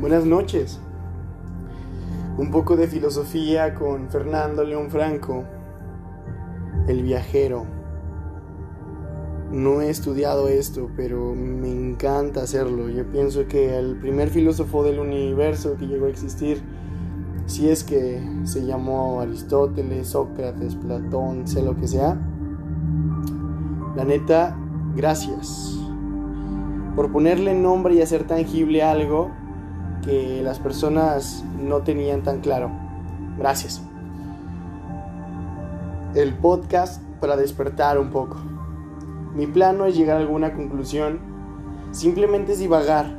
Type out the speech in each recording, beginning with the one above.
Buenas noches. Un poco de filosofía con Fernando León Franco, el viajero. No he estudiado esto, pero me encanta hacerlo. Yo pienso que el primer filósofo del universo que llegó a existir, si es que se llamó Aristóteles, Sócrates, Platón, sé lo que sea, la neta, gracias por ponerle nombre y hacer tangible algo que las personas no tenían tan claro. Gracias. El podcast para despertar un poco. Mi plan no es llegar a alguna conclusión, simplemente es divagar.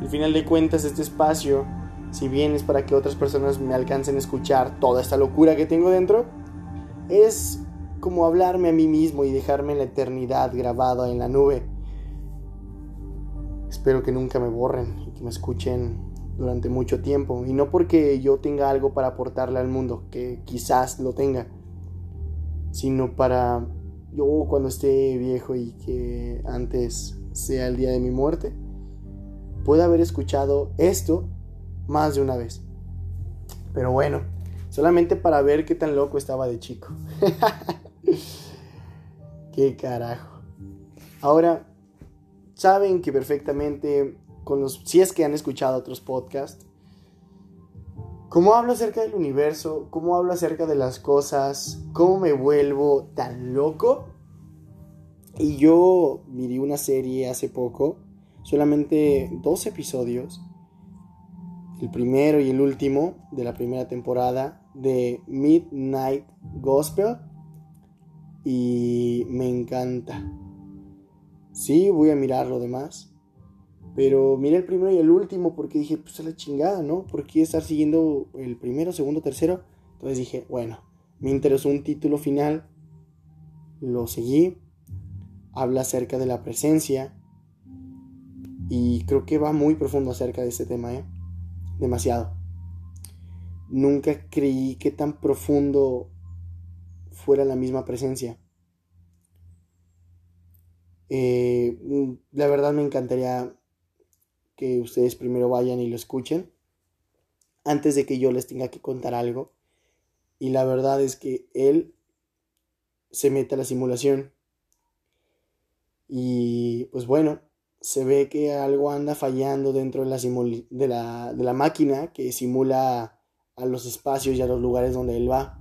Al final de cuentas, este espacio, si bien es para que otras personas me alcancen a escuchar toda esta locura que tengo dentro, es como hablarme a mí mismo y dejarme la eternidad grabado en la nube. Espero que nunca me borren y que me escuchen durante mucho tiempo. Y no porque yo tenga algo para aportarle al mundo, que quizás lo tenga, sino para yo cuando esté viejo y que antes sea el día de mi muerte, pueda haber escuchado esto más de una vez. Pero bueno, solamente para ver qué tan loco estaba de chico. qué carajo. Ahora, saben que perfectamente si es que han escuchado otros podcasts, cómo hablo acerca del universo, cómo hablo acerca de las cosas, cómo me vuelvo tan loco. Y yo miré una serie hace poco, solamente dos episodios, el primero y el último de la primera temporada de Midnight Gospel y me encanta. Sí, voy a mirar lo demás. Pero miré el primero y el último porque dije, pues es la chingada, ¿no? ¿Por qué estar siguiendo el primero, segundo, tercero? Entonces dije, bueno, me interesó un título final, lo seguí, habla acerca de la presencia y creo que va muy profundo acerca de este tema, ¿eh? Demasiado. Nunca creí que tan profundo fuera la misma presencia. Eh, la verdad me encantaría que ustedes primero vayan y lo escuchen antes de que yo les tenga que contar algo. Y la verdad es que él se mete a la simulación. Y pues bueno, se ve que algo anda fallando dentro de la, de la, de la máquina que simula a los espacios y a los lugares donde él va.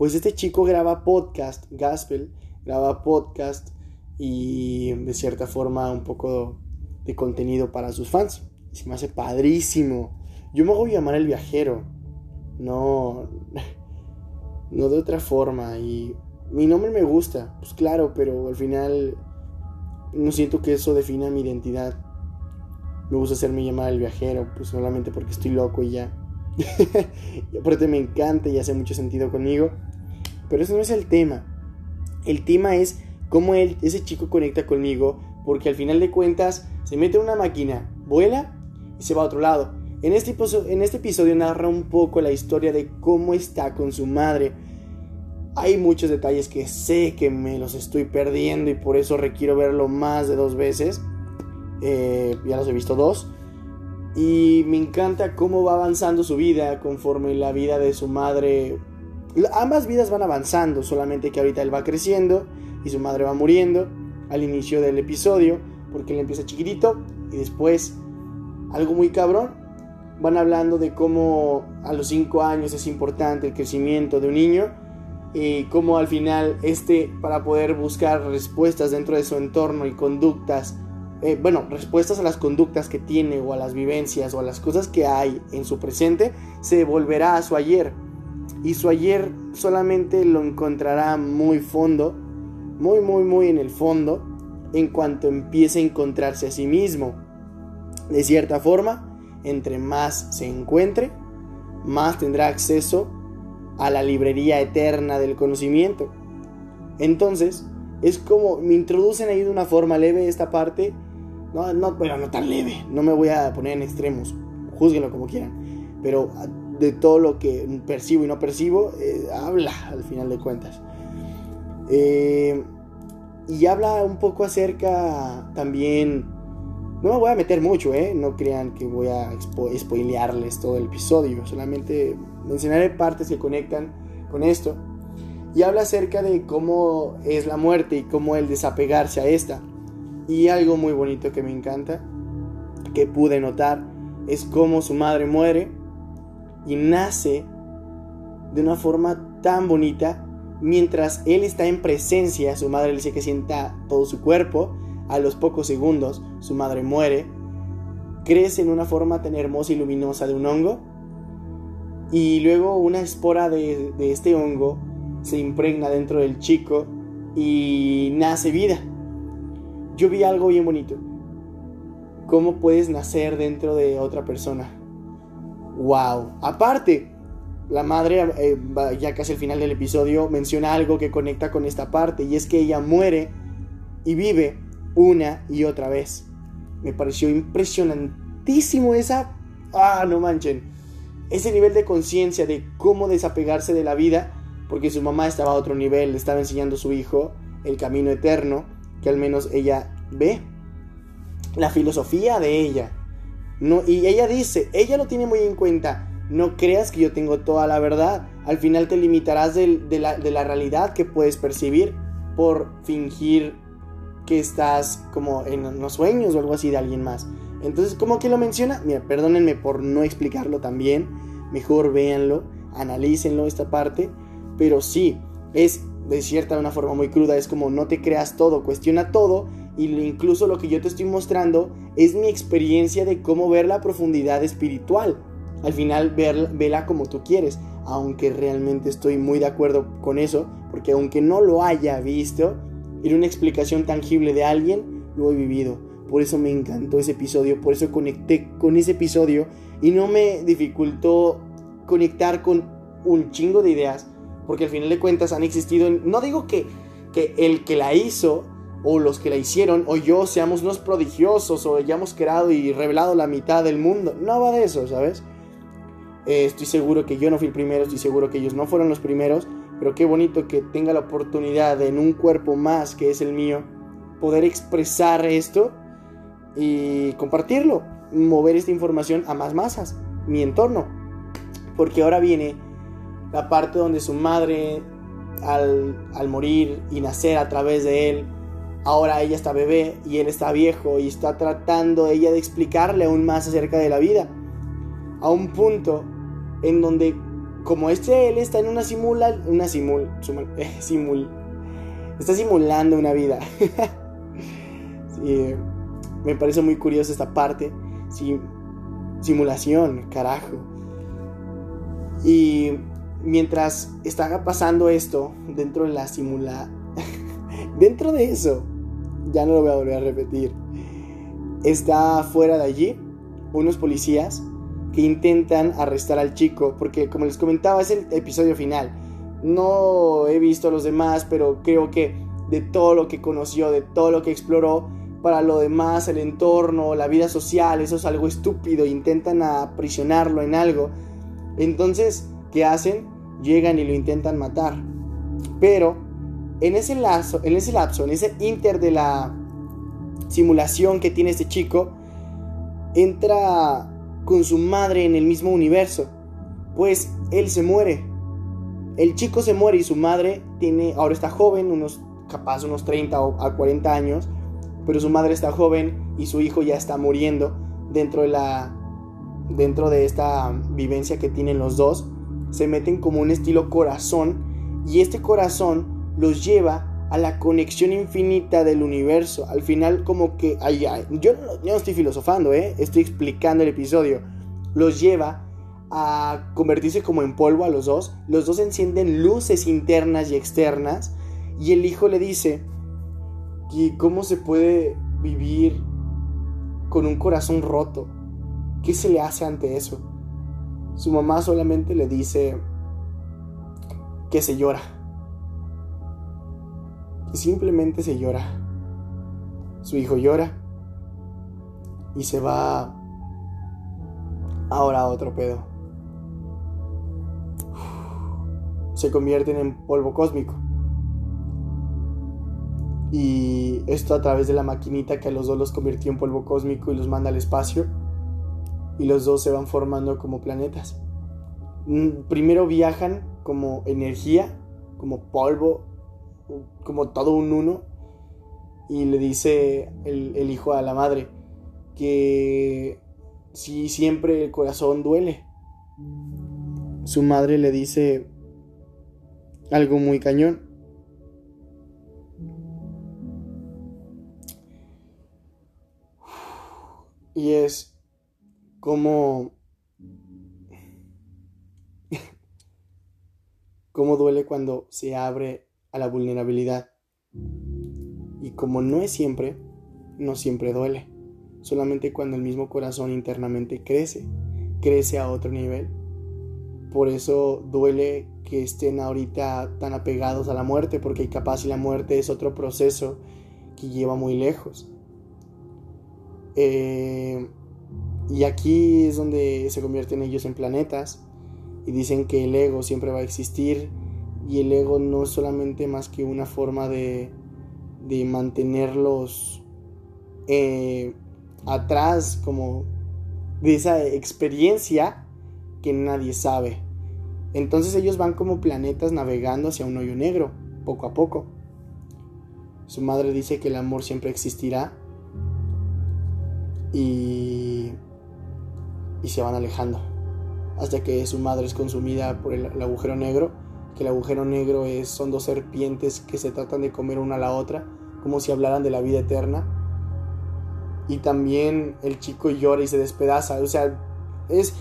Pues este chico graba podcast, Gaspel, graba podcast y de cierta forma un poco de contenido para sus fans. Se me hace padrísimo. Yo me hago llamar el viajero. No. No de otra forma. Y mi nombre me gusta. Pues claro, pero al final. No siento que eso defina mi identidad. Me gusta hacerme llamar el viajero. Pues solamente porque estoy loco y ya. y aparte me encanta y hace mucho sentido conmigo. Pero eso no es el tema. El tema es cómo ese chico conecta conmigo. Porque al final de cuentas se mete en una máquina, vuela y se va a otro lado. En este, en este episodio narra un poco la historia de cómo está con su madre. Hay muchos detalles que sé que me los estoy perdiendo y por eso requiero verlo más de dos veces. Eh, ya los he visto dos. Y me encanta cómo va avanzando su vida conforme la vida de su madre. Ambas vidas van avanzando, solamente que ahorita él va creciendo y su madre va muriendo al inicio del episodio porque él empieza chiquitito y después algo muy cabrón. Van hablando de cómo a los 5 años es importante el crecimiento de un niño y cómo al final este para poder buscar respuestas dentro de su entorno y conductas, eh, bueno, respuestas a las conductas que tiene o a las vivencias o a las cosas que hay en su presente, se volverá a su ayer. Y su ayer solamente lo encontrará muy fondo, muy, muy, muy en el fondo en cuanto empiece a encontrarse a sí mismo. De cierta forma, entre más se encuentre, más tendrá acceso a la librería eterna del conocimiento. Entonces, es como me introducen ahí de una forma leve esta parte. No, no, pero no tan leve. No me voy a poner en extremos. Júzguenlo como quieran. Pero de todo lo que percibo y no percibo, eh, habla al final de cuentas. Eh, y habla un poco acerca también... No me voy a meter mucho, ¿eh? No crean que voy a spoilearles todo el episodio. Solamente mencionaré partes que conectan con esto. Y habla acerca de cómo es la muerte y cómo el desapegarse a esta. Y algo muy bonito que me encanta, que pude notar, es cómo su madre muere y nace de una forma tan bonita Mientras él está en presencia, su madre le dice que sienta todo su cuerpo. A los pocos segundos, su madre muere. Crece en una forma tan hermosa y luminosa de un hongo. Y luego una espora de, este hongo se impregna dentro del chico y nace vida. Yo vi algo bien bonito. ¿Cómo puedes nacer dentro de otra persona? ¡Wow! Aparte, la madre, eh, ya casi al final del episodio, menciona algo que conecta con esta parte y es que ella muere y vive una y otra vez. Me pareció impresionantísimo esa... Ah, no manchen. Ese nivel de conciencia de cómo desapegarse de la vida, porque su mamá estaba a otro nivel, le estaba enseñando a su hijo el camino eterno, que al menos ella ve. La filosofía de ella. No, y ella dice, ella lo tiene muy en cuenta no creas que yo tengo toda la verdad. Al final te limitarás de, la, realidad que puedes percibir por fingir que estás como en los sueños o algo así de alguien más. Entonces, ¿cómo que lo menciona? Mira, perdónenme por no explicarlo también. Mejor véanlo, analícenlo esta parte. Pero sí, es de cierta una forma muy cruda. Es como no te creas todo, cuestiona todo. Y incluso lo que yo te estoy mostrando es mi experiencia de cómo ver la profundidad espiritual. Al final, vela como tú quieres. Aunque realmente estoy muy de acuerdo con eso. Porque aunque no lo haya visto, en una explicación tangible de alguien, lo he vivido. Por eso me encantó ese episodio. Por eso conecté con ese episodio. Y no me dificultó conectar con un chingo de ideas. Porque al final de cuentas han existido. No digo que, que el que la hizo o los que la hicieron o yo seamos unos prodigiosos o hayamos creado y revelado la mitad del mundo. No va de eso, ¿sabes? Eh, estoy seguro que yo no fui el primero, estoy seguro que ellos no fueron los primeros, pero qué bonito que tenga la oportunidad de, en un cuerpo más que es el mío, poder expresar esto y compartirlo, mover esta información a más masas, mi entorno. Porque ahora viene la parte donde su madre, al, al morir y nacer a través de él, ahora ella está bebé y él está viejo y está tratando ella de explicarle aún más acerca de la vida. A un punto en donde como este él está en una simula una simul, simul está simulando una vida. Me parece muy curiosa esta parte simulación carajo. Y mientras está pasando esto dentro de la simula dentro de eso ya no lo voy a volver a repetir está fuera de allí unos policías que intentan arrestar al chico, porque como les comentaba es el episodio final. No he visto los demás, pero creo que de todo lo que conoció, de todo lo que exploró, para lo demás, el entorno, la vida social, eso es algo estúpido, intentan aprisionarlo en algo. Entonces, ¿qué hacen? Llegan y lo intentan matar. Pero en ese lazo, en ese lapso, en ese inter de la simulación que tiene este chico, entra con su madre en el mismo universo, pues él se muere. El chico se muere y su madre tiene, ahora está joven, unos capaz unos 30 o a 40 años, pero su madre está joven y su hijo ya está muriendo dentro de la dentro de esta vivencia que tienen los dos, se meten como un estilo corazón y este corazón los lleva a la conexión infinita del universo. Al final como que, ay, yo, no, estoy filosofando, ¿eh? estoy explicando el episodio. Los lleva a convertirse como en polvo a los dos. Los dos encienden luces internas y externas. Y el hijo le dice, ¿y cómo se puede vivir con un corazón roto? ¿Qué se le hace ante eso? Su mamá solamente le dice que se llora y simplemente se llora. Su hijo llora y se va ahora a otro pedo. Se convierten en polvo cósmico. Y esto a través de la maquinita que a los dos los convirtió en polvo cósmico y los manda al espacio. Y los dos se van formando como planetas. Mm, primero viajan como energía, como polvo, como todo un uno. Y le dice el, el hijo a la madre que si siempre el corazón duele. Su madre le dice algo muy cañón. Y es como... cómo duele cuando se abre a la vulnerabilidad. Y como no es siempre, no siempre duele. Solamente cuando el mismo corazón internamente crece, crece a otro nivel. Por eso duele que estén ahorita tan apegados a la muerte, porque capaz si la muerte es otro proceso que lleva muy lejos. Eh, y aquí es donde se convierten ellos en planetas y dicen que el ego siempre va a existir y el ego no es solamente más que una forma de, de mantenerlos eh, atrás como de esa experiencia que nadie sabe. Entonces ellos van como planetas navegando hacia un hoyo negro, poco a poco. Su madre dice que el amor siempre existirá y, y se van alejando hasta que su madre es consumida por el, agujero negro, que el agujero negro es, son dos serpientes que se tratan de comer una a la otra, como si hablaran de la vida eterna. Y también el chico llora y se despedaza, o sea, es,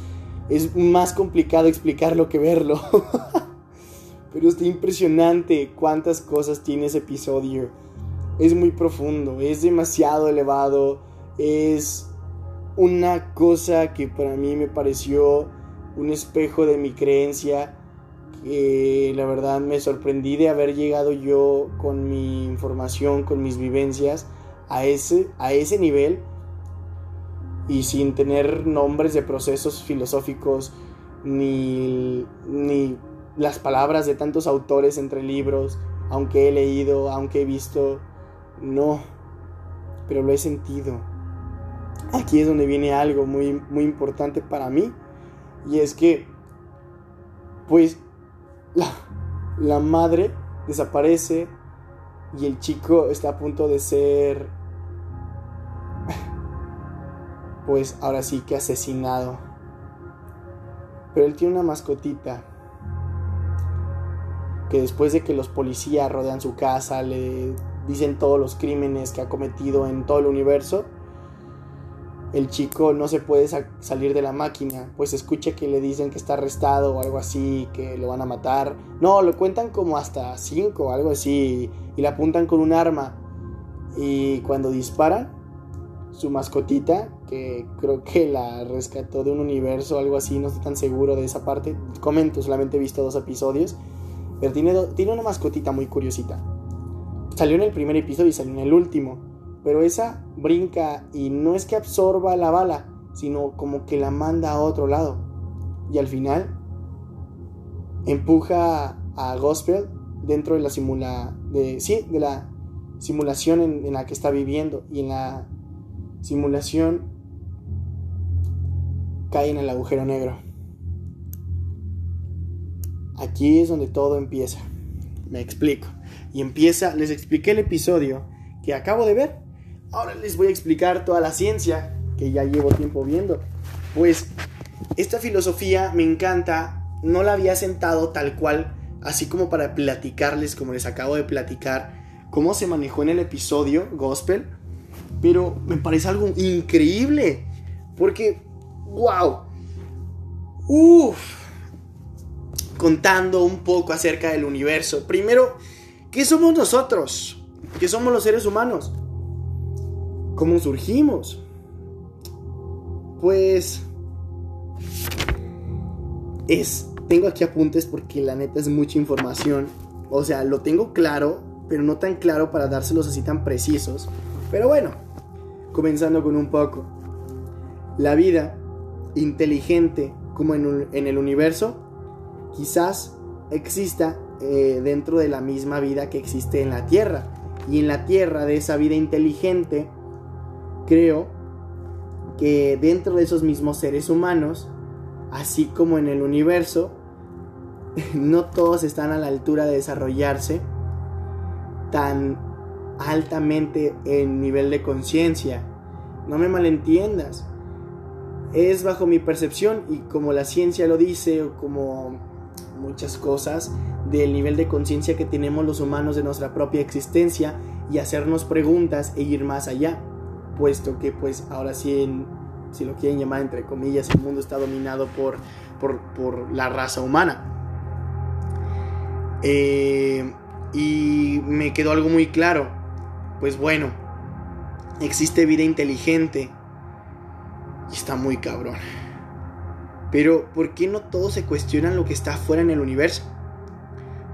es más complicado explicarlo que verlo. Pero está impresionante cuántas cosas tiene ese episodio. Es muy profundo, es demasiado elevado, es una cosa que para mí me pareció un espejo de mi creencia que la verdad me sorprendí de haber llegado yo con mi información, con mis vivencias a ese, a ese nivel y sin tener nombres de procesos filosóficos ni, ni las palabras de tantos autores entre libros, aunque he leído, aunque he visto, no, pero lo he sentido aquí es donde viene algo muy, muy importante para mí. Y es que, pues, la, la madre desaparece y el chico está a punto de ser, pues, ahora sí que asesinado. Pero él tiene una mascotita que después de que los policías rodean su casa, le dicen todos los crímenes que ha cometido en todo el universo, el chico no se puede salir de la máquina, pues escucha que le dicen que está arrestado o algo así, que lo van a matar. No, lo cuentan como hasta cinco o algo así, y le apuntan con un arma. Y cuando disparan, su mascotita, que creo que la rescató de un universo o algo así, no estoy tan seguro de esa parte. Comento, solamente he visto dos episodios, pero tiene, tiene una mascotita muy curiosita. Salió en el primer episodio y salió en el último pero esa brinca y no es que absorba la bala, sino como que la manda a otro lado. Y al final empuja a Gospel dentro de la simula de sí, de la simulación en, en la que está viviendo y en la simulación cae en el agujero negro. Aquí es donde todo empieza. Me explico. Y empieza, les expliqué el episodio que acabo de ver Ahora les voy a explicar toda la ciencia que ya llevo tiempo viendo. Pues esta filosofía me encanta, no la había sentado tal cual, así como para platicarles, como les acabo de platicar, cómo se manejó en el episodio Gospel, pero me parece algo increíble, porque, wow, uff, contando un poco acerca del universo. Primero, ¿qué somos nosotros? ¿Qué somos los seres humanos? ¿Cómo surgimos? Pues... Es... Tengo aquí apuntes porque la neta es mucha información. O sea, lo tengo claro, pero no tan claro para dárselos así tan precisos. Pero bueno, comenzando con un poco. La vida inteligente como en, el universo quizás exista eh, dentro de la misma vida que existe en la Tierra. Y en la Tierra, de esa vida inteligente, creo que dentro de esos mismos seres humanos, así como en el universo, no todos están a la altura de desarrollarse tan altamente en nivel de conciencia. No me malentiendas. Es bajo mi percepción y como la ciencia lo dice o como muchas cosas del nivel de conciencia que tenemos los humanos de nuestra propia existencia y hacernos preguntas e ir más allá, puesto que pues ahora sí, si lo quieren llamar entre comillas, el mundo está dominado por, por, la raza humana. Eh, y me quedó algo muy claro, pues bueno, existe vida inteligente y está muy cabrón. Pero, ¿por qué no todos se cuestionan lo que está afuera en el universo?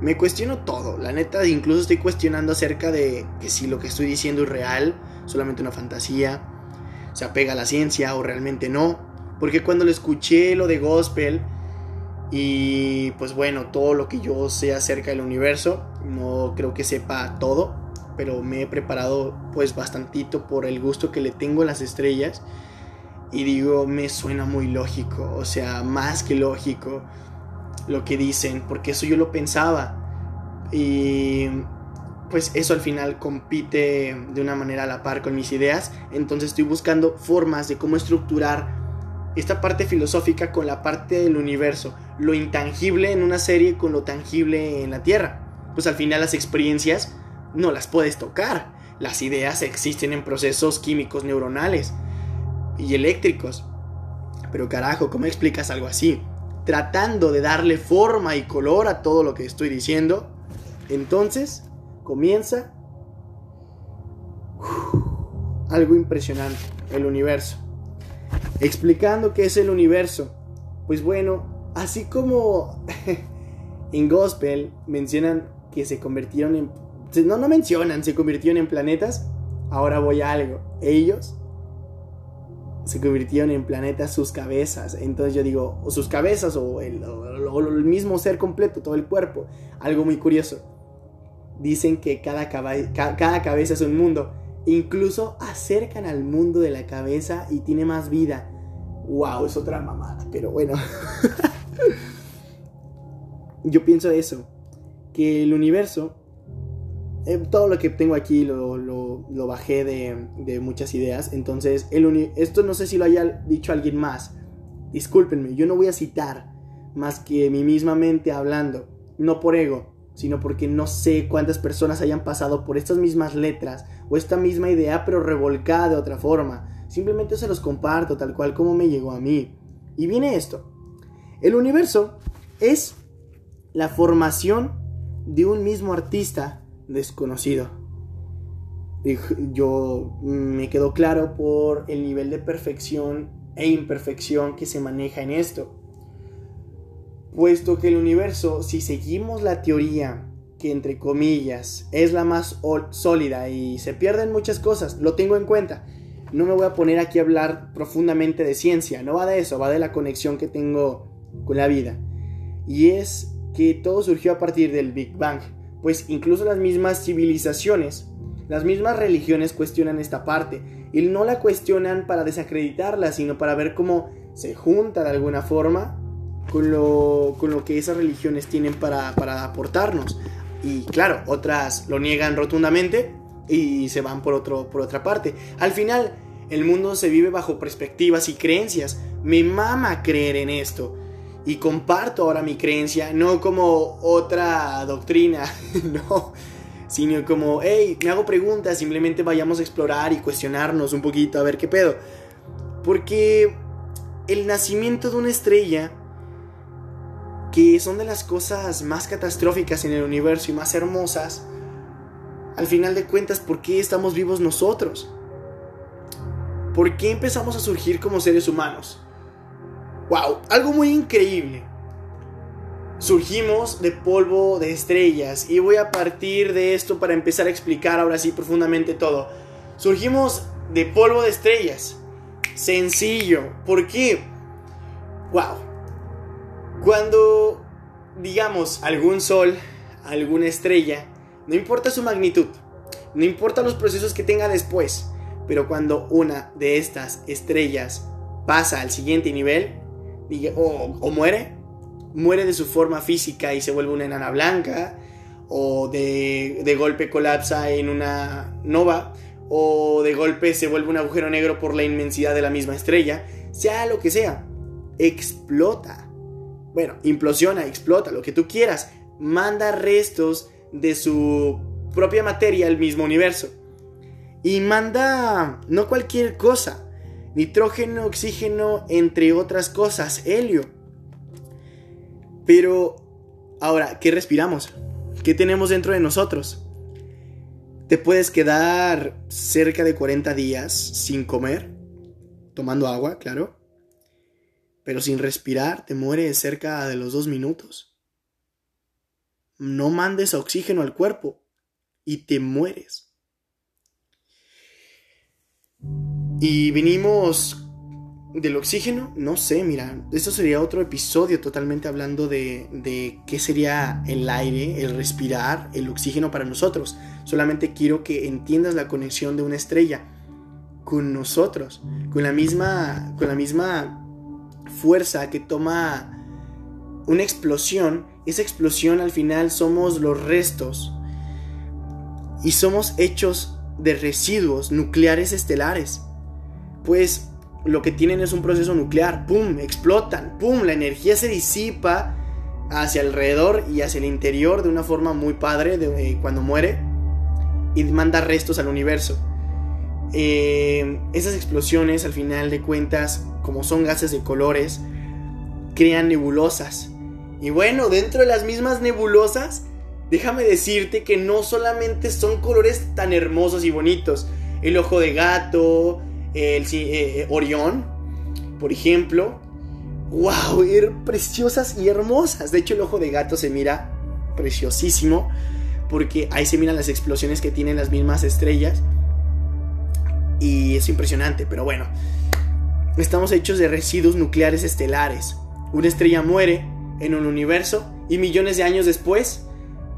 Me cuestiono todo, la neta, incluso estoy cuestionando acerca de que si lo que estoy diciendo es real, solamente una fantasía, se apega a la ciencia o realmente no. Porque cuando lo escuché lo de gospel y pues bueno, todo lo que yo sé acerca del universo, no creo que sepa todo, pero me he preparado pues bastantito por el gusto que le tengo a las estrellas y digo, me suena muy lógico, o sea, más que lógico lo que dicen, porque eso yo lo pensaba. Y pues eso al final compite de una manera a la par con mis ideas, entonces estoy buscando formas de cómo estructurar esta parte filosófica con la parte del universo, lo intangible en una serie con lo tangible en la Tierra. Pues al final las experiencias no las puedes tocar, las ideas existen en procesos químicos neuronales y eléctricos. Pero carajo, ¿cómo explicas algo así? Tratando de darle forma y color a todo lo que estoy diciendo. Entonces, comienza algo impresionante, el universo. Explicando qué es el universo. Pues bueno, así como en Gospel mencionan que se convirtieron en... No, no mencionan, se convirtieron en planetas. Ahora voy a algo. Ellos se convirtieron en planetas sus cabezas. Entonces yo digo, o sus cabezas o el, el, mismo ser completo, todo el cuerpo. Algo muy curioso. Dicen que cada, cada cabeza es un mundo. Incluso acercan al mundo de la cabeza y tiene más vida. Wow, es otra mamada, pero bueno. yo pienso eso. Que el universo eh, todo lo que tengo aquí lo, lo, bajé de, de, muchas ideas. Entonces, el esto no sé si lo haya dicho alguien más. Discúlpenme, yo no voy a citar más que mi misma mente hablando. No por ego, sino porque no sé cuántas personas hayan pasado por estas mismas letras o esta misma idea, pero revolcada de otra forma. Simplemente se los comparto tal cual como me llegó a mí. Y viene esto. El universo es la formación de un mismo artista desconocido. Yo me quedo claro por el nivel de perfección e imperfección que se maneja en esto. Puesto que el universo, si seguimos la teoría que entre comillas es la más sólida y se pierden muchas cosas, lo tengo en cuenta. No me voy a poner aquí a hablar profundamente de ciencia, no va de eso, va de la conexión que tengo con la vida. Y es que todo surgió a partir del Big Bang pues incluso las mismas civilizaciones, las mismas religiones cuestionan esta parte y no la cuestionan para desacreditarla, sino para ver cómo se junta de alguna forma con lo, con lo que esas religiones tienen para, para aportarnos. Y claro, otras lo niegan rotundamente y se van por, otro, por otra parte. Al final, el mundo se vive bajo perspectivas y creencias. Me mama creer en esto y comparto ahora mi creencia, no como otra doctrina, no, sino como, hey, me hago preguntas, simplemente vayamos a explorar y cuestionarnos un poquito a ver qué pedo. Porque el nacimiento de una estrella, que son de las cosas más catastróficas en el universo y más hermosas, al final de cuentas, ¿por qué estamos vivos nosotros? ¿Por qué empezamos a surgir como seres humanos? ¡Wow! Algo muy increíble. Surgimos de polvo de estrellas y voy a partir de esto para empezar a explicar ahora sí profundamente todo. Surgimos de polvo de estrellas. Sencillo. ¿Por qué? ¡Wow! Cuando, digamos, algún sol, alguna estrella, no importa su magnitud, No importa los procesos que tenga después, pero cuando una de estas estrellas pasa al siguiente nivel, o, muere, muere de su forma física y se vuelve una enana blanca, o de, de, golpe colapsa en una nova, o de golpe se vuelve un agujero negro por la inmensidad de la misma estrella, sea lo que sea, explota. Bueno, implosiona, explota, lo que tú quieras, manda restos de su propia materia al mismo universo. Y manda no cualquier cosa, nitrógeno, oxígeno, entre otras cosas, helio. Pero, ahora, ¿qué respiramos? ¿Qué tenemos dentro de nosotros? Te puedes quedar cerca de 40 días sin comer, tomando agua, claro, pero sin respirar te mueres cerca de los dos minutos. No mandes oxígeno al cuerpo y te mueres. Y vinimos del oxígeno, no sé, mira, esto sería otro episodio totalmente hablando de, de, qué sería el aire, el respirar, el oxígeno para nosotros. Solamente quiero que entiendas la conexión de una estrella con nosotros, con la misma, con la misma fuerza que toma una explosión. Esa explosión al final somos los restos y somos hechos de residuos nucleares estelares. Pues lo que tienen es un proceso nuclear, ¡pum! explotan, ¡pum! La energía se disipa hacia alrededor y hacia el interior de una forma muy padre de, eh, cuando muere y manda restos al universo. Eh, esas explosiones, al final de cuentas, como son gases de colores, crean nebulosas. Y bueno, dentro de las mismas nebulosas, déjame decirte que no solamente son colores tan hermosos y bonitos. El ojo de gato, el eh, eh, Orión, por ejemplo. ¡Wow! Er, preciosas y hermosas. De hecho, el ojo de gato se mira preciosísimo. Porque ahí se miran las explosiones que tienen las mismas estrellas. Y es impresionante, pero bueno. Estamos hechos de residuos nucleares estelares. Una estrella muere en un universo y millones de años después,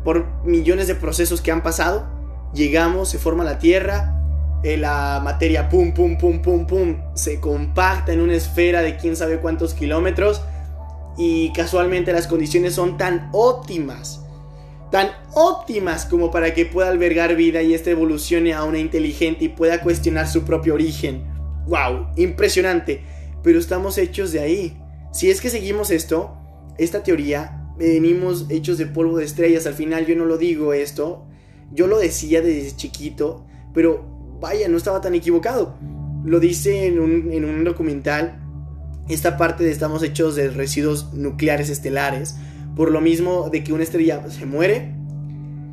por millones de procesos que han pasado, llegamos, se forma la Tierra, eh, la materia pum, pum, pum, pum, pum, se compacta en una esfera de quién sabe cuántos kilómetros y casualmente las condiciones son tan óptimas, tan óptimas como para que pueda albergar vida y esta evolucione a una inteligente y pueda cuestionar su propio origen. ¡Wow! Impresionante. Pero estamos hechos de ahí. Si es que seguimos esto, esta teoría, venimos hechos de polvo de estrellas. Al final yo no lo digo esto. Yo lo decía desde chiquito, pero vaya, no estaba tan equivocado. Lo dice en un, documental, esta parte de estamos hechos de residuos nucleares estelares, por lo mismo de que una estrella se muere,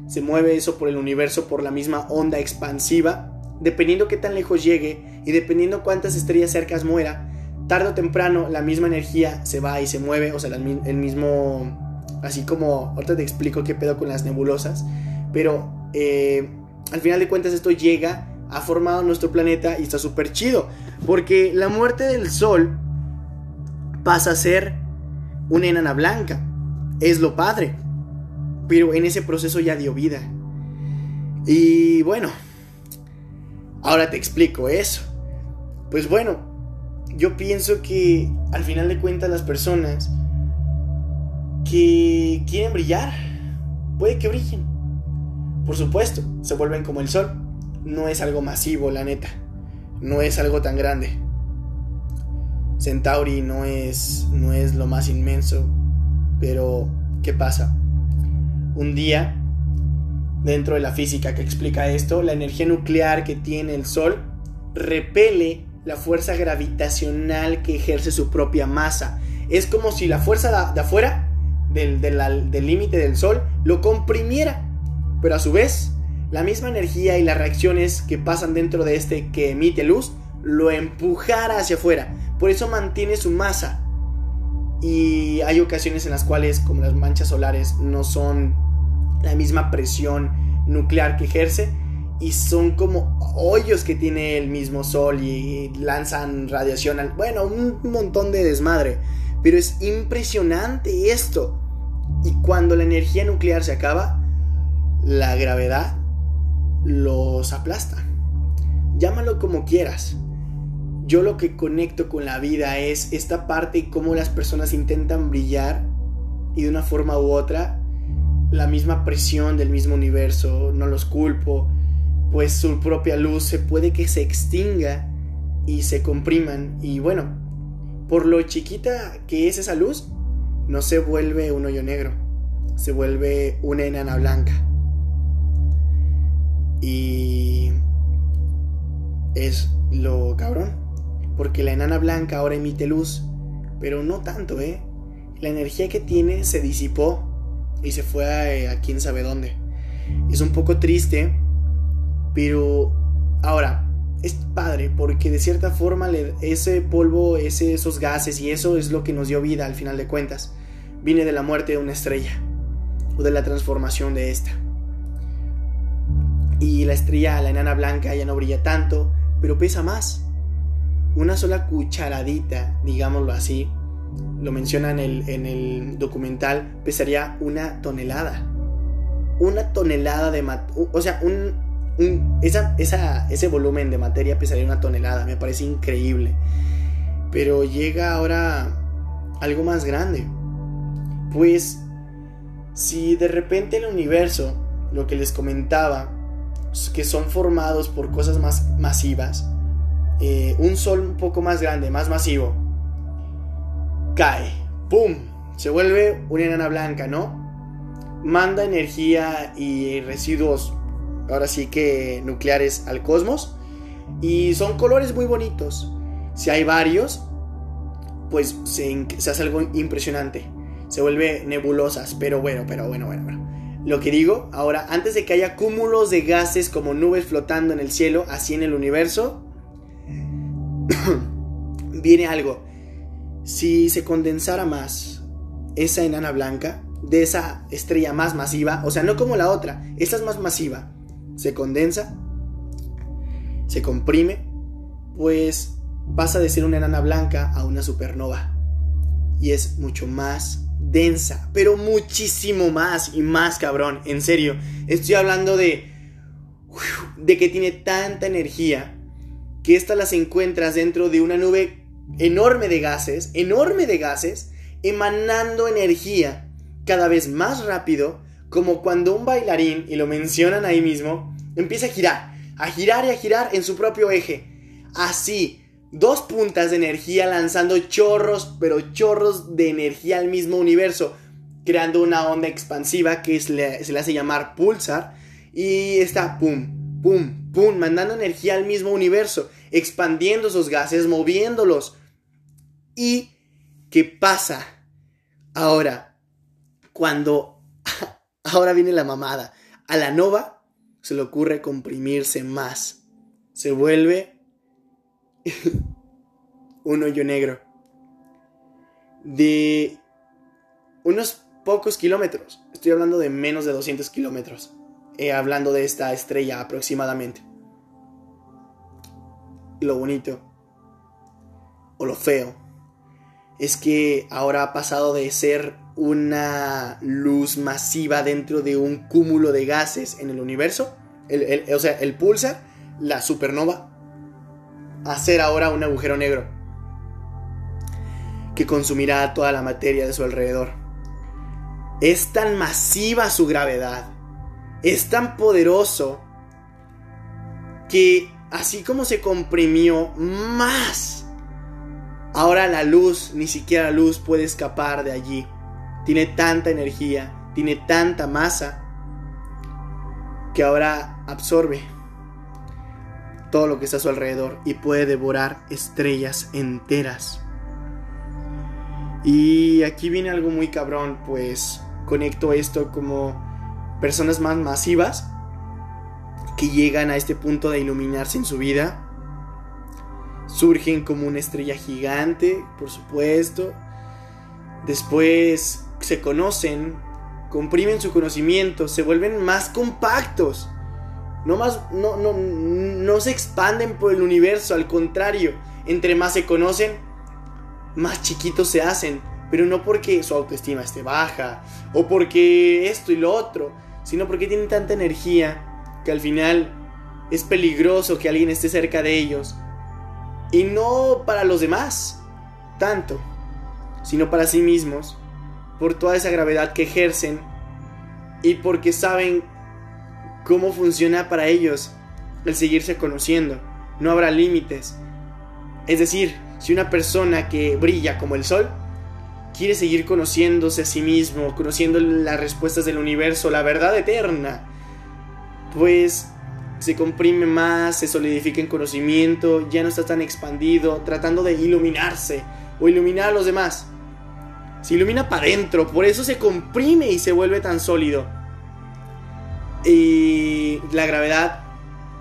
se mueve eso por el universo por la misma onda expansiva, dependiendo qué tan lejos llegue y dependiendo cuántas estrellas cercas muera, tarde o temprano la misma energía se va y se mueve, o sea, el mismo, así como, ahorita te explico qué pedo con las nebulosas, pero eh, al final de cuentas esto llega ha formado nuestro planeta y está súper chido. Porque la muerte del Sol pasa a ser una enana blanca. Es lo padre. Pero en ese proceso ya dio vida. Y bueno, ahora te explico eso. Pues bueno, yo pienso que al final de cuentas las personas que quieren brillar, puede que brillen. Por supuesto, se vuelven como el sol no es algo masivo, la neta. No es algo tan grande. Centauri no es, no es lo más inmenso. Pero, ¿qué pasa? Un día, dentro de la física que explica esto, la energía nuclear que tiene el Sol repele la fuerza gravitacional que ejerce su propia masa. Es como si la fuerza de, afuera, del límite del Sol, lo comprimiera. Pero a su vez, la misma energía y las reacciones que pasan dentro de este que emite luz lo empujara hacia afuera. Por eso mantiene su masa. Y hay ocasiones en las cuales, como las manchas solares, no son la misma presión nuclear que ejerce y son como hoyos que tiene el mismo sol y lanzan radiación al, bueno, un montón de desmadre. Pero es impresionante esto. Y cuando la energía nuclear se acaba, la gravedad los aplasta. Llámalo como quieras. Yo lo que conecto con la vida es esta parte y cómo las personas intentan brillar y de una forma u otra la misma presión del mismo universo, no los culpo, pues su propia luz se puede que se extinga y se compriman y bueno, por lo chiquita que es esa luz, no se vuelve un hoyo negro, se vuelve una enana blanca. Y es lo cabrón, porque la enana blanca ahora emite luz, pero no tanto, ¿eh? La energía que tiene se disipó y se fue a, a quién sabe dónde. Es un poco triste, pero ahora es padre porque de cierta forma ese polvo, ese, esos gases y eso es lo que nos dio vida al final de cuentas. Viene de la muerte de una estrella o de la transformación de esta. Y la estrella, la enana blanca, ya no brilla tanto, pero pesa más. Una sola cucharadita, digámoslo así, lo menciona en el, en el documental, pesaría una tonelada. Una tonelada de... O sea, un, esa, ese volumen de materia pesaría una tonelada. Me parece increíble. Pero llega ahora algo más grande. Pues si de repente el universo, lo que les comentaba, que son formados por cosas más masivas, eh, un sol un poco más grande, más masivo, cae, ¡pum! Se vuelve una enana blanca, ¿no? Manda energía y residuos, ahora sí que nucleares al cosmos. Y son colores muy bonitos. Si hay varios, pues se, hace algo impresionante. Se vuelve nebulosas, pero bueno, pero bueno, bueno, bueno. Lo que digo, ahora, antes de que haya cúmulos de gases como nubes flotando en el cielo, así en el universo, viene algo si se condensara más esa enana blanca de esa estrella más masiva, o sea, no como la otra, esta es más masiva, se condensa, se comprime, pues pasa de ser una enana blanca a una supernova. Y es mucho más densa, pero muchísimo más y más cabrón, en serio. Estoy hablando de de que tiene tanta energía que esta las encuentras dentro de una nube enorme de gases, enorme de gases, emanando energía cada vez más rápido, como cuando un bailarín, y lo mencionan ahí mismo, empieza a girar, a girar y a girar en su propio eje. Así, dos puntas de energía lanzando chorros, pero chorros de energía al mismo universo, creando una onda expansiva que se le hace llamar pulsar, y está pum, pum, pum, mandando energía al mismo universo expandiendo esos gases, moviéndolos. ¿Y qué pasa? Ahora, cuando ahora viene la mamada, a la nova se le ocurre comprimirse más. Se vuelve un hoyo negro de unos pocos kilómetros. Estoy hablando de menos de 200 kilómetros. Eh, hablando de esta estrella aproximadamente lo bonito o lo feo es que ahora ha pasado de ser una luz masiva dentro de un cúmulo de gases en el universo, o sea, el pulsar, la supernova, a ser ahora un agujero negro que consumirá toda la materia de su alrededor. Es tan masiva su gravedad, es tan poderoso que así como se comprimió más, ahora la luz, ni siquiera la luz puede escapar de allí. Tiene tanta energía, tiene tanta masa, que ahora absorbe todo lo que está a su alrededor y puede devorar estrellas enteras. Y aquí viene algo muy cabrón, pues conecto esto como personas más masivas que llegan a este punto de iluminarse en su vida. Surgen como una estrella gigante, por supuesto. Después se conocen, comprimen su conocimiento, se vuelven más compactos. No, más, no, no, no se expanden por el universo, al contrario, entre más se conocen, más chiquitos se hacen. Pero no porque su autoestima esté baja o porque esto y lo otro, sino porque tienen tanta energía que al final es peligroso que alguien esté cerca de ellos. Y no para los demás, tanto, sino para sí mismos, por toda esa gravedad que ejercen y porque saben cómo funciona para ellos el seguirse conociendo. No habrá límites. Es decir, si una persona que brilla como el sol quiere seguir conociéndose a sí mismo, conociendo las respuestas del universo, la verdad eterna, pues se comprime más, se solidifica en conocimiento, ya no está tan expandido, tratando de iluminarse o iluminar a los demás. Se ilumina para adentro, por eso se comprime y se vuelve tan sólido. Y la gravedad,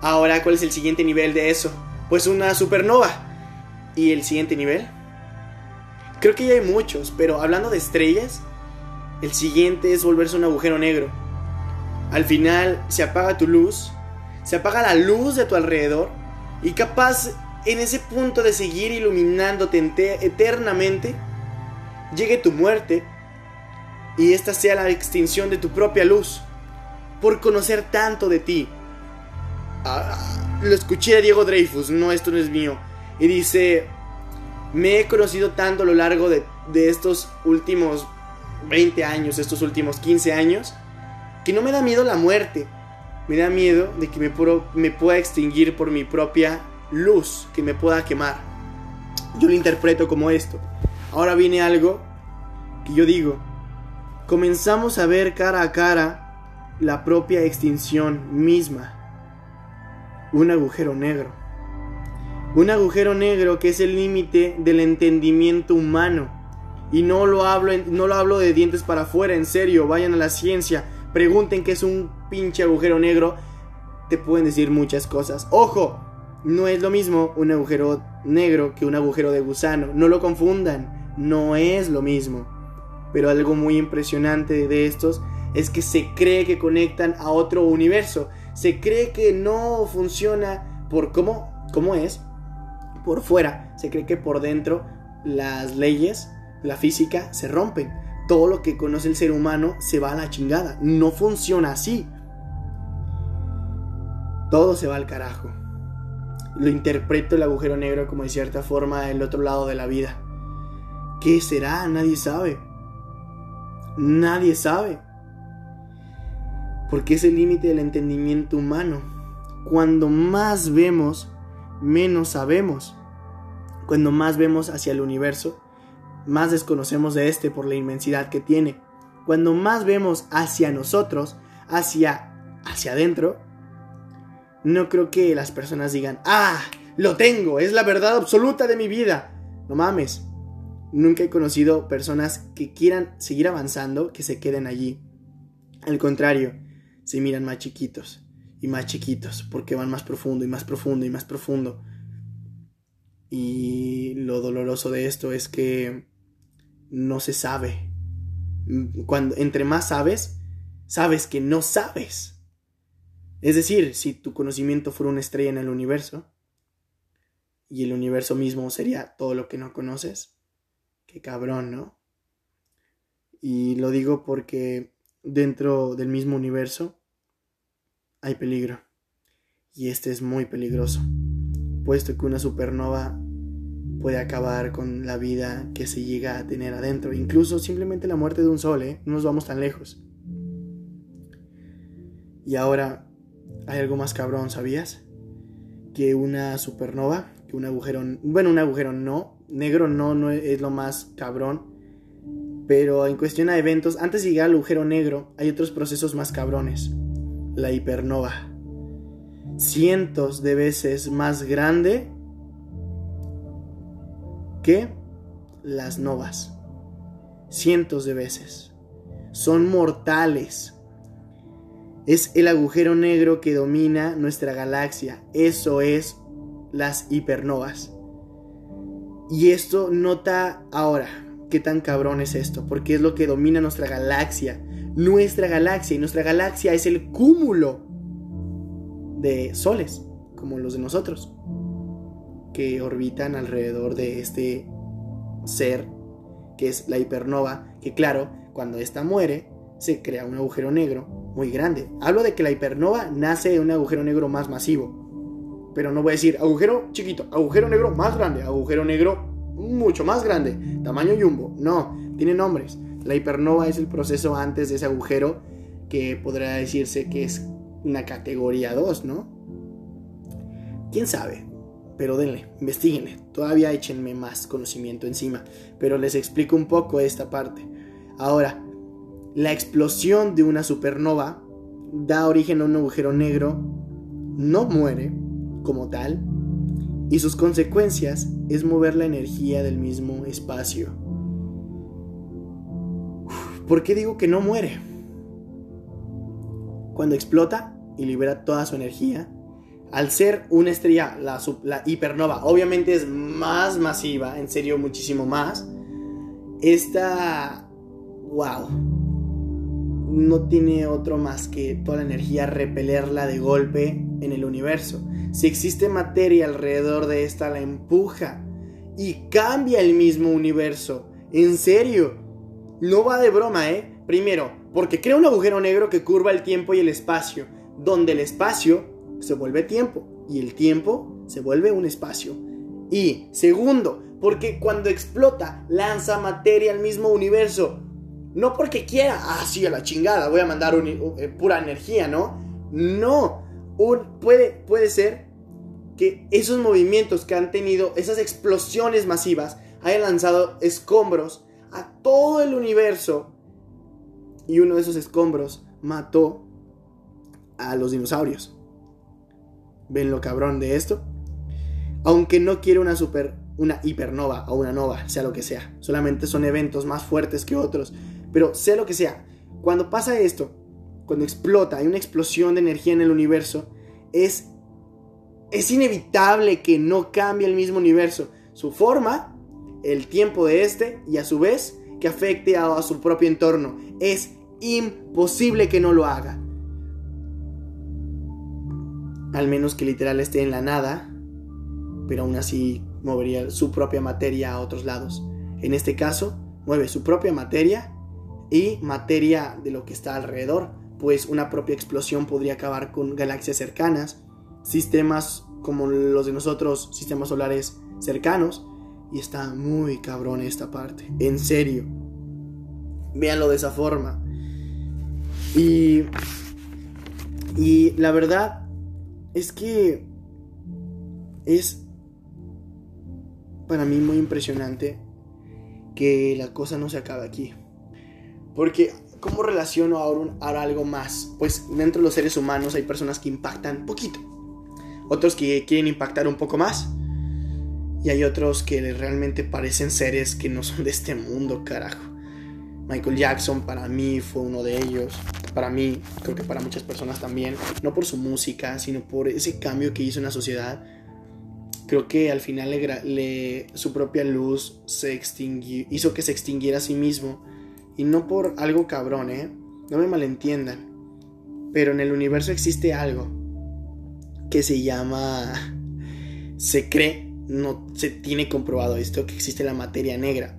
ahora, ¿cuál es el siguiente nivel de eso? Pues una supernova. ¿Y el siguiente nivel? Creo que ya hay muchos, pero hablando de estrellas, el siguiente es volverse un agujero negro. Al final se apaga tu luz, se apaga la luz de tu alrededor y capaz en ese punto de seguir iluminándote eternamente, llegue tu muerte y esta sea la extinción de tu propia luz por conocer tanto de ti. Ah, lo escuché a Diego Dreyfus, no, esto no es mío. Y dice, me he conocido tanto a lo largo de, de estos últimos 20 años, estos últimos 15 años, que no me da miedo la muerte. Me da miedo de que me, me pueda extinguir por mi propia luz, que me pueda quemar. Yo lo interpreto como esto. Ahora viene algo que yo digo. Comenzamos a ver cara a cara la propia extinción misma. Un agujero negro. Un agujero negro que es el límite del entendimiento humano. Y no lo hablo, no lo hablo de dientes para afuera, en serio, vayan a la ciencia, pregunten qué es un pinche agujero negro, te pueden decir muchas cosas. Ojo, no es lo mismo un agujero negro que un agujero de gusano, no lo confundan, no es lo mismo. Pero algo muy impresionante de estos es que se cree que conectan a otro universo, se cree que no funciona por cómo, cómo es, por fuera, se cree que por dentro las leyes, la física se rompen todo lo que conoce el ser humano se va a la chingada. No funciona así. Todo se va al carajo. Lo interpreto el agujero negro como de cierta forma el otro lado de la vida. ¿Qué será? Nadie sabe. Nadie sabe. Porque es el límite del entendimiento humano. Cuando más vemos, menos sabemos. Cuando más vemos hacia el universo, más desconocemos de este por la inmensidad que tiene. Cuando más vemos hacia nosotros, hacia hacia adentro, no creo que las personas digan, "Ah, lo tengo, es la verdad absoluta de mi vida." No mames. Nunca he conocido personas que quieran seguir avanzando que se queden allí. Al contrario, se miran más chiquitos y más chiquitos porque van más profundo y más profundo y más profundo. Y lo doloroso de esto es que no se sabe. Cuando, entre más sabes, sabes que no sabes. Es decir, si tu conocimiento fuera una estrella en el universo, y el universo mismo sería todo lo que no conoces, qué cabrón, ¿no? Y lo digo porque dentro del mismo universo hay peligro. Y este es muy peligroso, puesto que una supernova puede acabar con la vida que se llega a tener adentro, incluso simplemente la muerte de un sol, ¿eh? No nos vamos tan lejos. Y ahora hay algo más cabrón, ¿sabías? Que una supernova, que un agujero, bueno, un agujero no, negro no, no es lo más cabrón, pero en cuestión a eventos, antes de llegar al agujero negro, hay otros procesos más cabrones. La hipernova. Cientos de veces más grande que las novas. Cientos de veces. Son mortales. Es el agujero negro que domina nuestra galaxia. Eso es las hipernovas. Y esto nota ahora qué tan cabrón es esto, porque es lo que domina nuestra galaxia. Nuestra galaxia, y nuestra galaxia es el cúmulo de soles, como los de nosotros que orbitan alrededor de este ser que es la hipernova, que claro, cuando ésta muere, se crea un agujero negro muy grande. Hablo de que la hipernova nace de un agujero negro más masivo. Pero no voy a decir agujero chiquito, agujero negro más grande, agujero negro mucho más grande, tamaño jumbo. No, tiene nombres. La hipernova es el proceso antes de ese agujero que podría decirse que es una categoría 2, ¿no? ¿Quién sabe? Pero denle, investiguenle. Todavía échenme más conocimiento encima. Pero les explico un poco esta parte. Ahora, la explosión de una supernova da origen a un agujero negro, no muere como tal, y sus consecuencias es mover la energía del mismo espacio. ¿Por qué digo que no muere? Cuando explota y libera toda su energía, al ser una estrella, la, hipernova, obviamente es más masiva, en serio muchísimo más, esta, wow, no tiene otro más que toda la energía repelerla de golpe en el universo. Si existe materia alrededor de esta, la empuja y cambia el mismo universo. En serio, no va de broma, ¿eh? Primero, porque crea un agujero negro que curva el tiempo y el espacio, donde el espacio se vuelve tiempo y el tiempo se vuelve un espacio. Y segundo, porque cuando explota lanza materia al mismo universo. No porque quiera, ah, sí, a la chingada, voy a mandar eh, pura energía, ¿no? No, puede, puede ser que esos movimientos que han tenido, esas explosiones masivas, hayan lanzado escombros todo el universo. Y uno de esos escombros mató a los dinosaurios. ¿Ven lo cabrón de esto? Aunque no quiere una super, una hipernova o una nova, sea lo que sea. Solamente son eventos más fuertes que otros. Pero sea lo que sea. Cuando pasa esto, cuando explota, hay una explosión de energía en el universo, es, es inevitable que no cambie el mismo universo. Su forma, el tiempo de este y a su vez que afecte a su propio entorno. Es imposible que no lo haga al menos que literal esté en la nada, pero aún así movería su propia materia a otros lados. En este caso, mueve su propia materia y materia de lo que está alrededor, pues una propia explosión podría acabar con galaxias cercanas, sistemas como los de nosotros, sistemas solares cercanos, y está muy cabrón esta parte, en serio. Véanlo de esa forma. Y, y la verdad, es que es para mí muy impresionante que la cosa no se acabe aquí. Porque, ¿cómo relaciono ahora, algo más? Pues dentro de los seres humanos hay personas que impactan poquito. Otros que quieren impactar un poco más. Y hay otros que realmente parecen seres que no son de este mundo, carajo. Michael Jackson para mí fue uno de ellos. Para mí, creo que para muchas personas también. No por su música, sino por ese cambio que hizo en la sociedad. Creo que al final le, su propia luz se extinguió, hizo que se extinguiera a sí mismo. Y no por algo cabrón, ¿eh? No me malentiendan. Pero en el universo existe algo que se llama... Se cree, no se tiene comprobado esto, que existe la materia negra.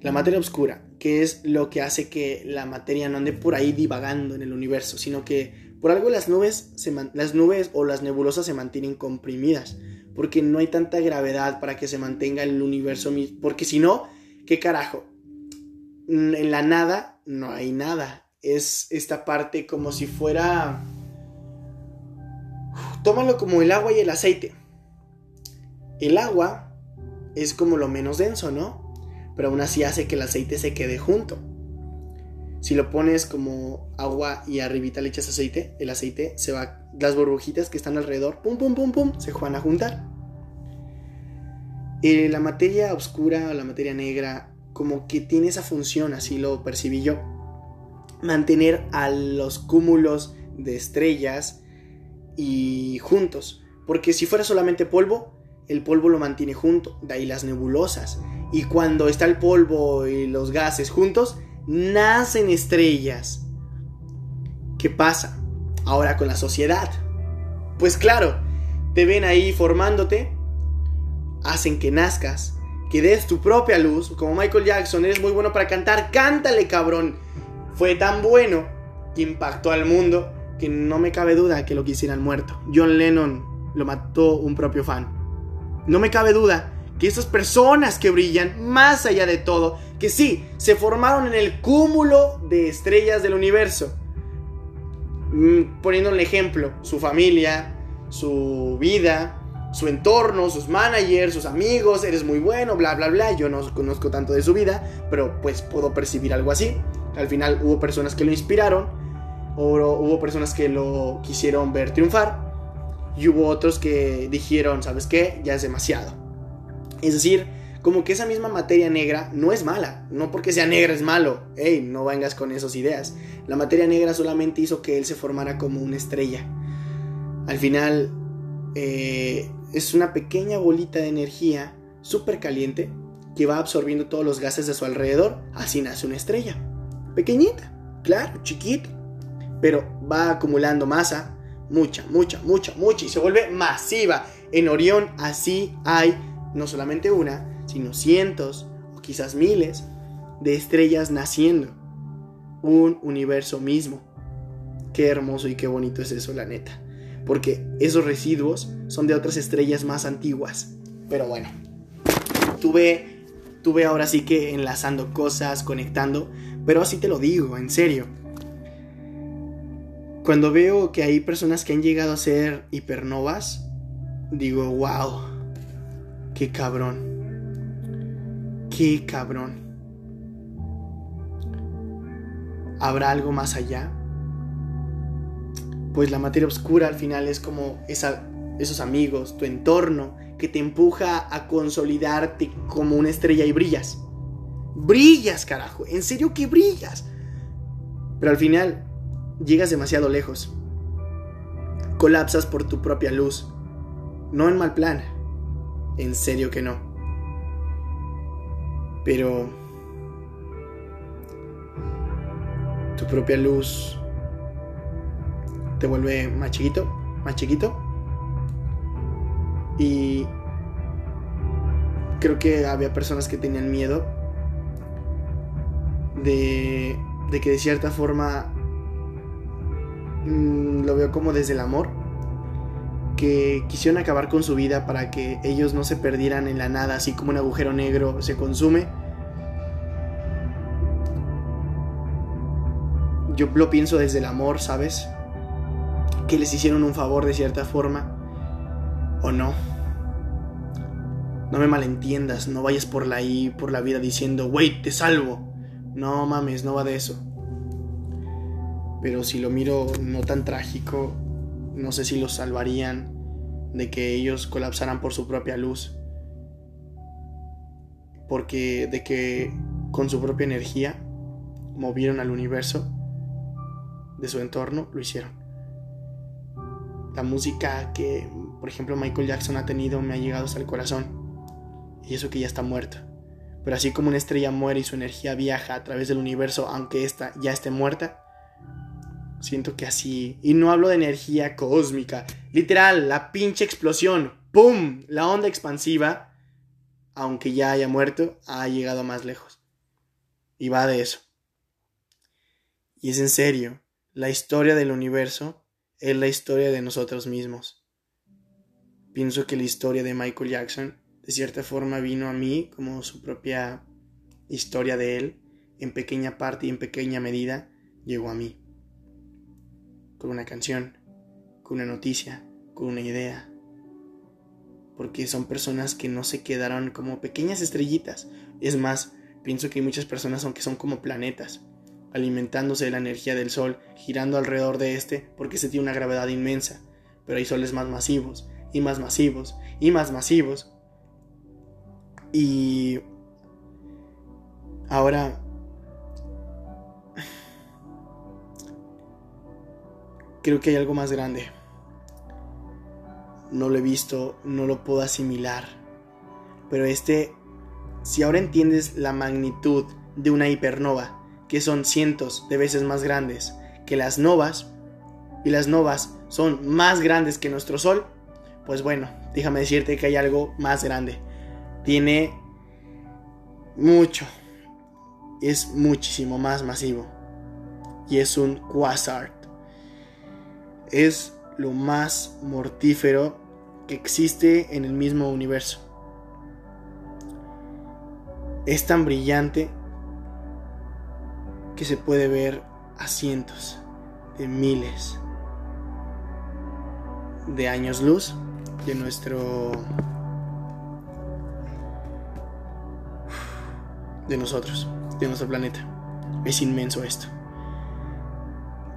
La materia oscura, que es lo que hace que la materia no ande por ahí divagando en el universo, sino que por algo las nubes, las nubes o las nebulosas se mantienen comprimidas, porque no hay tanta gravedad para que se mantenga el universo, porque si no, ¿qué carajo? En la nada no hay nada, es esta parte como si fuera... Tómalo como el agua y el aceite. El agua es como lo menos denso, ¿no? pero aún así hace que el aceite se quede junto. Si lo pones como agua y arribita le echas aceite, el aceite se va, las burbujitas que están alrededor, pum, pum, pum, pum, se van a juntar. Eh, la materia oscura o la materia negra, como que tiene esa función, así lo percibí yo, mantener a los cúmulos de estrellas y juntos. Porque si fuera solamente polvo, el polvo lo mantiene junto, de ahí las nebulosas. Y cuando está el polvo y los gases juntos, nacen estrellas. ¿Qué pasa ahora con la sociedad? Pues claro, te ven ahí formándote, hacen que nazcas, que des tu propia luz, como Michael Jackson, eres muy bueno para cantar, cántale cabrón. Fue tan bueno que impactó al mundo, que no me cabe duda que lo quisieran muerto. John Lennon lo mató un propio fan. No me cabe duda que esas personas que brillan más allá de todo, que sí, se formaron en el cúmulo de estrellas del universo. Mm, poniendo un ejemplo, su familia, su vida, su entorno, sus managers, sus amigos, eres muy bueno, bla, bla, bla. Yo no conozco tanto de su vida, pero pues puedo percibir algo así. Al final hubo personas que lo inspiraron, o hubo personas que lo quisieron ver triunfar, y hubo otros que dijeron, ¿sabes qué? Ya es demasiado. Es decir, como que esa misma materia negra no es mala, no porque sea negra es malo, hey, no vengas con esas ideas. La materia negra solamente hizo que él se formara como una estrella. Al final, eh, es una pequeña bolita de energía súper caliente que va absorbiendo todos los gases de su alrededor. Así nace una estrella. Pequeñita, claro, chiquita. Pero va acumulando masa, mucha, mucha, mucha, mucha, y se vuelve masiva. En Orión así hay no solamente una, sino cientos o quizás miles de estrellas naciendo. Un universo mismo. Qué hermoso y qué bonito es eso, la neta porque esos residuos son de otras estrellas más antiguas. Pero bueno, tuve, tuve ahora sí que enlazando cosas, conectando, pero así te lo digo, en serio. Cuando veo que hay personas que han llegado a ser hipernovas, digo, wow, qué cabrón, qué cabrón. ¿Habrá algo más allá? pues la materia oscura al final es como esa, esos amigos, tu entorno, que te empuja a consolidarte como una estrella y brillas. Brillas, carajo, en serio que brillas. Pero al final llegas demasiado lejos. Colapsas por tu propia luz. No en mal plan. En serio que no. Pero... Tu propia luz te vuelve más chiquito, más chiquito. Y creo que había personas que tenían miedo de, de que de cierta forma mm, lo veo como desde el amor, que quisieron acabar con su vida para que ellos no se perdieran en la nada, así como un agujero negro se consume. Yo lo pienso desde el amor, ¿sabes? que les hicieron un favor de cierta forma o no. No me malentiendas, no vayas por la, por la vida diciendo, wey, te salvo. No mames, no va de eso. Pero si lo miro no tan trágico, no sé si los salvarían de que ellos colapsaran por su propia luz. Porque de que con su propia energía movieron al universo de su entorno, lo hicieron la música que, por ejemplo, Michael Jackson ha tenido me ha llegado hasta el corazón. Y eso que ya está muerto. Pero así como una estrella muere y su energía viaja a través del universo, aunque ésta ya esté muerta, siento que así. Y no hablo de energía cósmica. Literal, la pinche explosión. ¡Pum! La onda expansiva, aunque ya haya muerto, ha llegado más lejos. Y va de eso. Y es en serio, la historia del universo es la historia de nosotros mismos. Pienso que la historia de Michael Jackson de cierta forma vino a mí como su propia historia de él, en pequeña parte y en pequeña medida llegó a mí. Con una canción, con una noticia, con una idea. Porque son personas que no se quedaron como pequeñas estrellitas. Es más, pienso que hay muchas personas aunque son como planetas alimentándose de la energía del Sol, girando alrededor de este, porque se tiene una gravedad inmensa. Pero hay soles más masivos, y más masivos, y más masivos. Y ahora... Creo que hay algo más grande. No lo he visto, no lo puedo asimilar. Pero este, si ahora entiendes la magnitud de una hipernova, que son cientos de veces más grandes que las novas, y las novas son más grandes que nuestro Sol, pues bueno, déjame decirte que hay algo más grande. Tiene mucho, es muchísimo más masivo. y es un quasar. Es lo más mortífero que existe en el mismo universo. Es tan brillante que se puede ver a cientos de miles de años luz de nuestro de nosotros, de nuestro planeta. Es inmenso esto.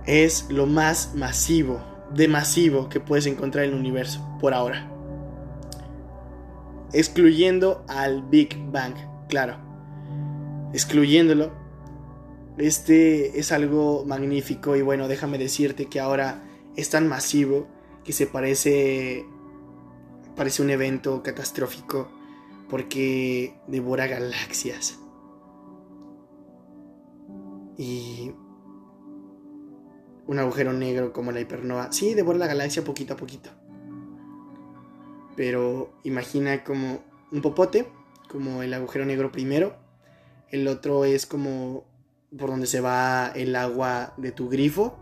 Es lo más masivo, de masivo que puedes encontrar en el universo por ahora. Excluyendo al Big Bang, claro. Excluyéndolo, este es algo magnífico y bueno, déjame decirte que ahora es tan masivo que se parece parece un evento catastrófico porque devora galaxias. Y un agujero negro como la hipernova, sí, devora la galaxia poquito a poquito. Pero imagina como un popote, como el agujero negro primero. El otro es como por donde se va el agua de tu grifo.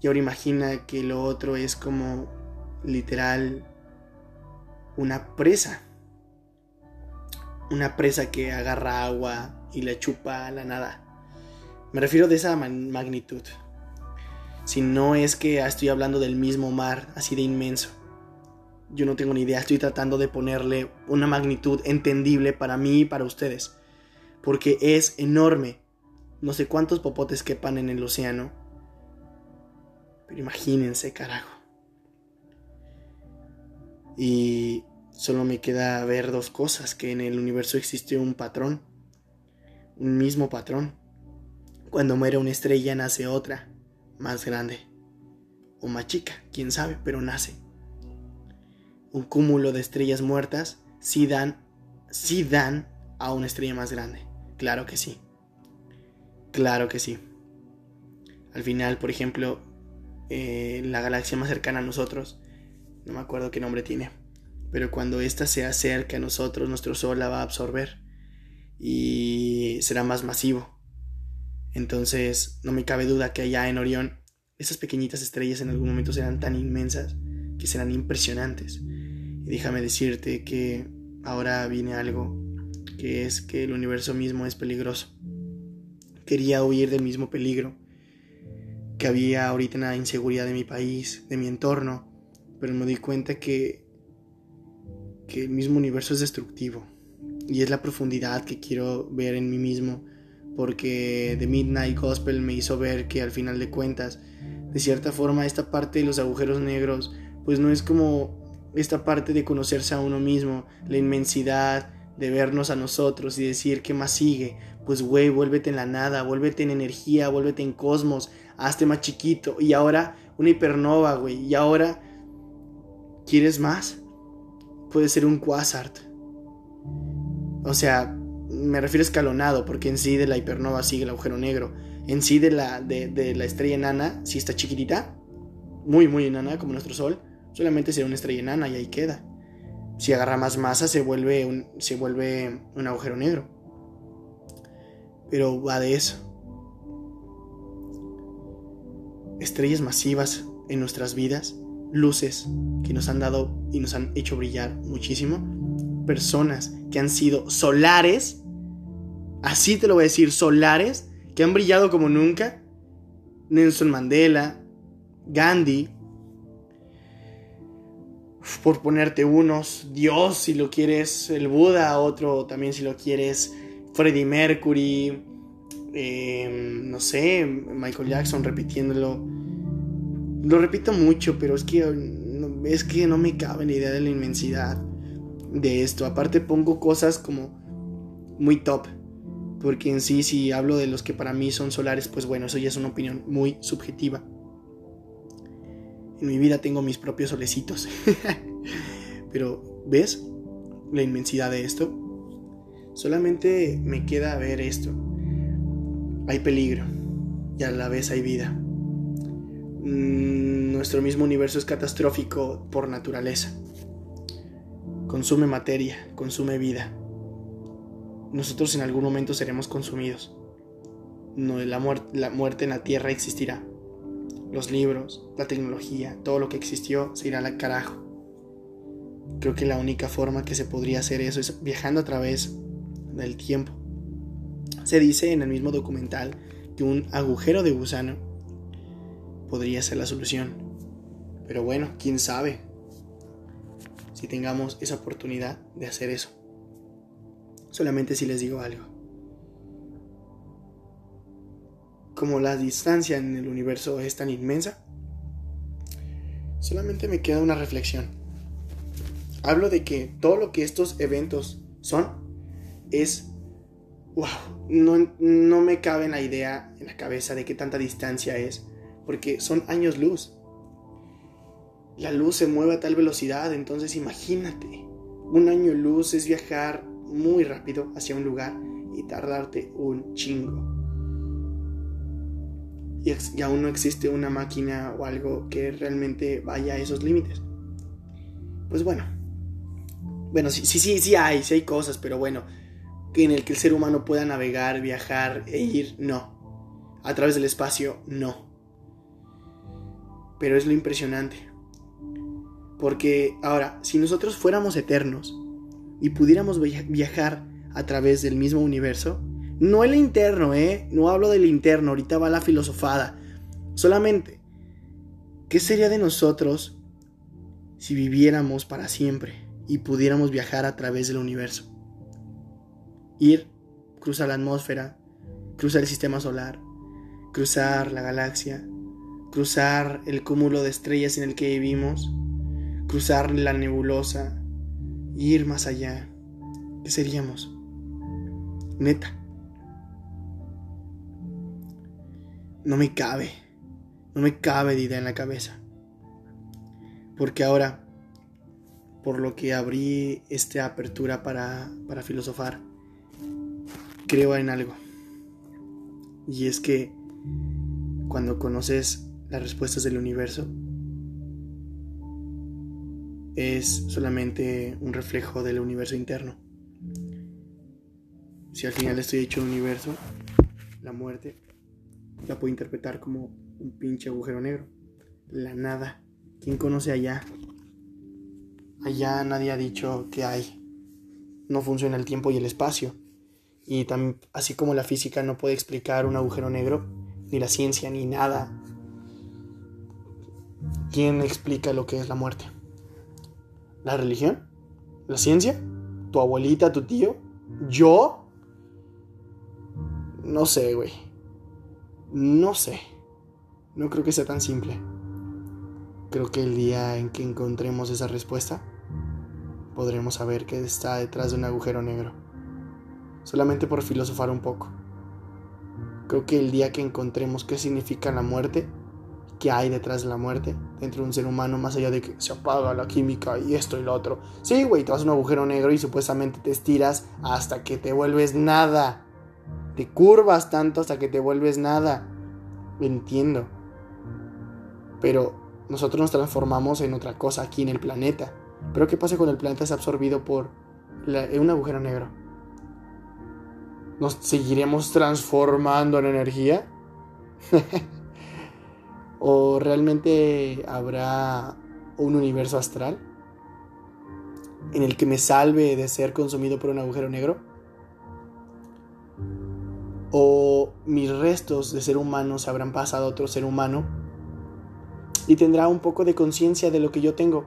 Y ahora imagina que lo otro es como literal una presa. Una presa que agarra agua y la chupa a la nada. Me refiero de esa magnitud. Si no es que estoy hablando del mismo mar, así de inmenso. Yo no tengo ni idea, estoy tratando de ponerle una magnitud entendible para mí y para ustedes. Porque es enorme. No sé cuántos popotes quepan en el océano. Pero imagínense, carajo. Y solo me queda ver dos cosas, que en el universo existe un patrón, un mismo patrón. Cuando muere una estrella nace otra, más grande, o más chica, quién sabe, pero nace. Un cúmulo de estrellas muertas sí dan, sí dan a una estrella más grande, claro que sí. Claro que sí. Al final, por ejemplo, eh, la galaxia más cercana a nosotros, no me acuerdo qué nombre tiene, pero cuando ésta se acerque a nosotros, nuestro Sol la va a absorber y será más masivo. Entonces, no me cabe duda que allá en Orión, esas pequeñitas estrellas en algún momento serán tan inmensas que serán impresionantes. Y déjame decirte que ahora viene algo, que es que el universo mismo es peligroso quería huir del mismo peligro que había ahorita en la inseguridad de mi país, de mi entorno, pero me di cuenta que, que el mismo universo es destructivo y es la profundidad que quiero ver en mí mismo, porque The Midnight Gospel me hizo ver que al final de cuentas, de cierta forma, esta parte de los agujeros negros, pues no es como esta parte de conocerse a uno mismo, la inmensidad, de vernos a nosotros y decir qué más sigue, pues güey, vuélvete en la nada, vuélvete en energía, vuélvete en cosmos, hazte más chiquito. Y ahora una hipernova, güey. Y ahora, ¿quieres más? Puede ser un quasar. O sea, me refiero escalonado, porque en sí de la hipernova sigue el agujero negro. En sí de la, de, la estrella enana, si está chiquitita, muy, muy enana, como nuestro Sol, solamente será una estrella enana y ahí queda. Si agarra más masa, se vuelve un, se vuelve un agujero negro pero va de eso. Estrellas masivas en nuestras vidas, luces que nos han dado y nos han hecho brillar muchísimo, personas que han sido solares, así te lo voy a decir, solares, que han brillado como nunca, Nelson Mandela, Gandhi, por ponerte unos, Dios si lo quieres, el Buda, otro también si lo quieres, Freddie Mercury, em, no sé, Michael Jackson repitiéndolo. Lo repito mucho, pero es que, es que no me cabe la idea de la inmensidad de esto. Aparte pongo cosas como muy top. Porque en sí, si hablo de los que para mí son solares, pues bueno, eso ya es una opinión muy subjetiva. En mi vida tengo mis propios solecitos. Pero, ¿ves la inmensidad de esto? Solamente me queda ver esto. Hay peligro y a la vez hay vida. Mm, nuestro mismo universo es catastrófico por naturaleza. Consume materia, consume vida. Nosotros en algún momento seremos consumidos. no, la, la muerte en la tierra existirá. Los libros, la tecnología, todo lo que existió se irá al carajo. Creo que la única forma que se podría hacer eso es viajando a través del tiempo. Se dice en el mismo documental que un agujero de gusano podría ser la solución. Pero bueno, quién sabe si tengamos esa oportunidad de hacer eso. Solamente si les digo algo. Como la distancia en el universo es tan inmensa, solamente me queda una reflexión. Hablo de que todo lo que estos eventos son es... ¡Wow! No, no me cabe la idea en la cabeza de qué tanta distancia es, porque son años luz la luz se mueve a tal velocidad, entonces imagínate, un año luz es viajar muy rápido hacia un lugar y tardarte un chingo. Y, aún no existe una máquina o algo que realmente vaya a esos límites. Pues bueno, bueno, sí, sí, sí, sí hay, sí hay cosas, pero bueno, en el que el ser humano pueda navegar, viajar e ir, no. A través del espacio, no. Pero es lo impresionante. Porque ahora, si nosotros fuéramos eternos y pudiéramos viajar a través del mismo universo, no el interno, ¿eh? No hablo del interno, ahorita va la filosofada. Solamente, ¿qué sería de nosotros si viviéramos para siempre y pudiéramos viajar a través del universo? Ir, cruzar la atmósfera, cruzar el sistema solar, cruzar la galaxia, cruzar el cúmulo de estrellas en el que vivimos cruzar la nebulosa, ir más allá. ¿Qué seríamos? Neta. No me cabe, no me cabe de idea en la cabeza. Porque ahora, por lo que abrí esta apertura para, para filosofar, creo en algo. Y es que cuando conoces las respuestas del universo, es solamente un reflejo del universo interno. Si al final estoy hecho un universo, la muerte la puedo interpretar como un pinche agujero negro. La nada. ¿Quién conoce allá? Allá nadie ha dicho que hay. No funciona el tiempo y el espacio. Y también, así como la física no puede explicar un agujero negro, ni la ciencia, ni nada. ¿Quién explica lo que es la muerte? ¿La religión? ¿La ciencia? ¿Tu abuelita, tu tío? ¿Yo? No sé, güey. No sé. No creo que sea tan simple. Creo que el día en que encontremos esa respuesta, podremos saber qué está detrás de un agujero negro. Solamente por filosofar un poco. Creo que el día que encontremos qué significa la muerte, qué hay detrás de la muerte dentro de un ser humano, más allá de que se apaga la química y esto y lo otro. Sí, güey, te vas a un agujero negro y supuestamente te estiras hasta que te vuelves nada. Te curvas tanto hasta que te vuelves nada. Entiendo. Pero nosotros nos transformamos en otra cosa aquí en el planeta. Pero ¿qué pasa cuando el planeta es absorbido por un agujero negro? ¿Nos seguiremos transformando en energía? ¿O realmente habrá un universo astral en el que me salve de ser consumido por un agujero negro? ¿O mis restos de ser humano se habrán pasado a otro ser humano y tendrá un poco de conciencia de lo que yo tengo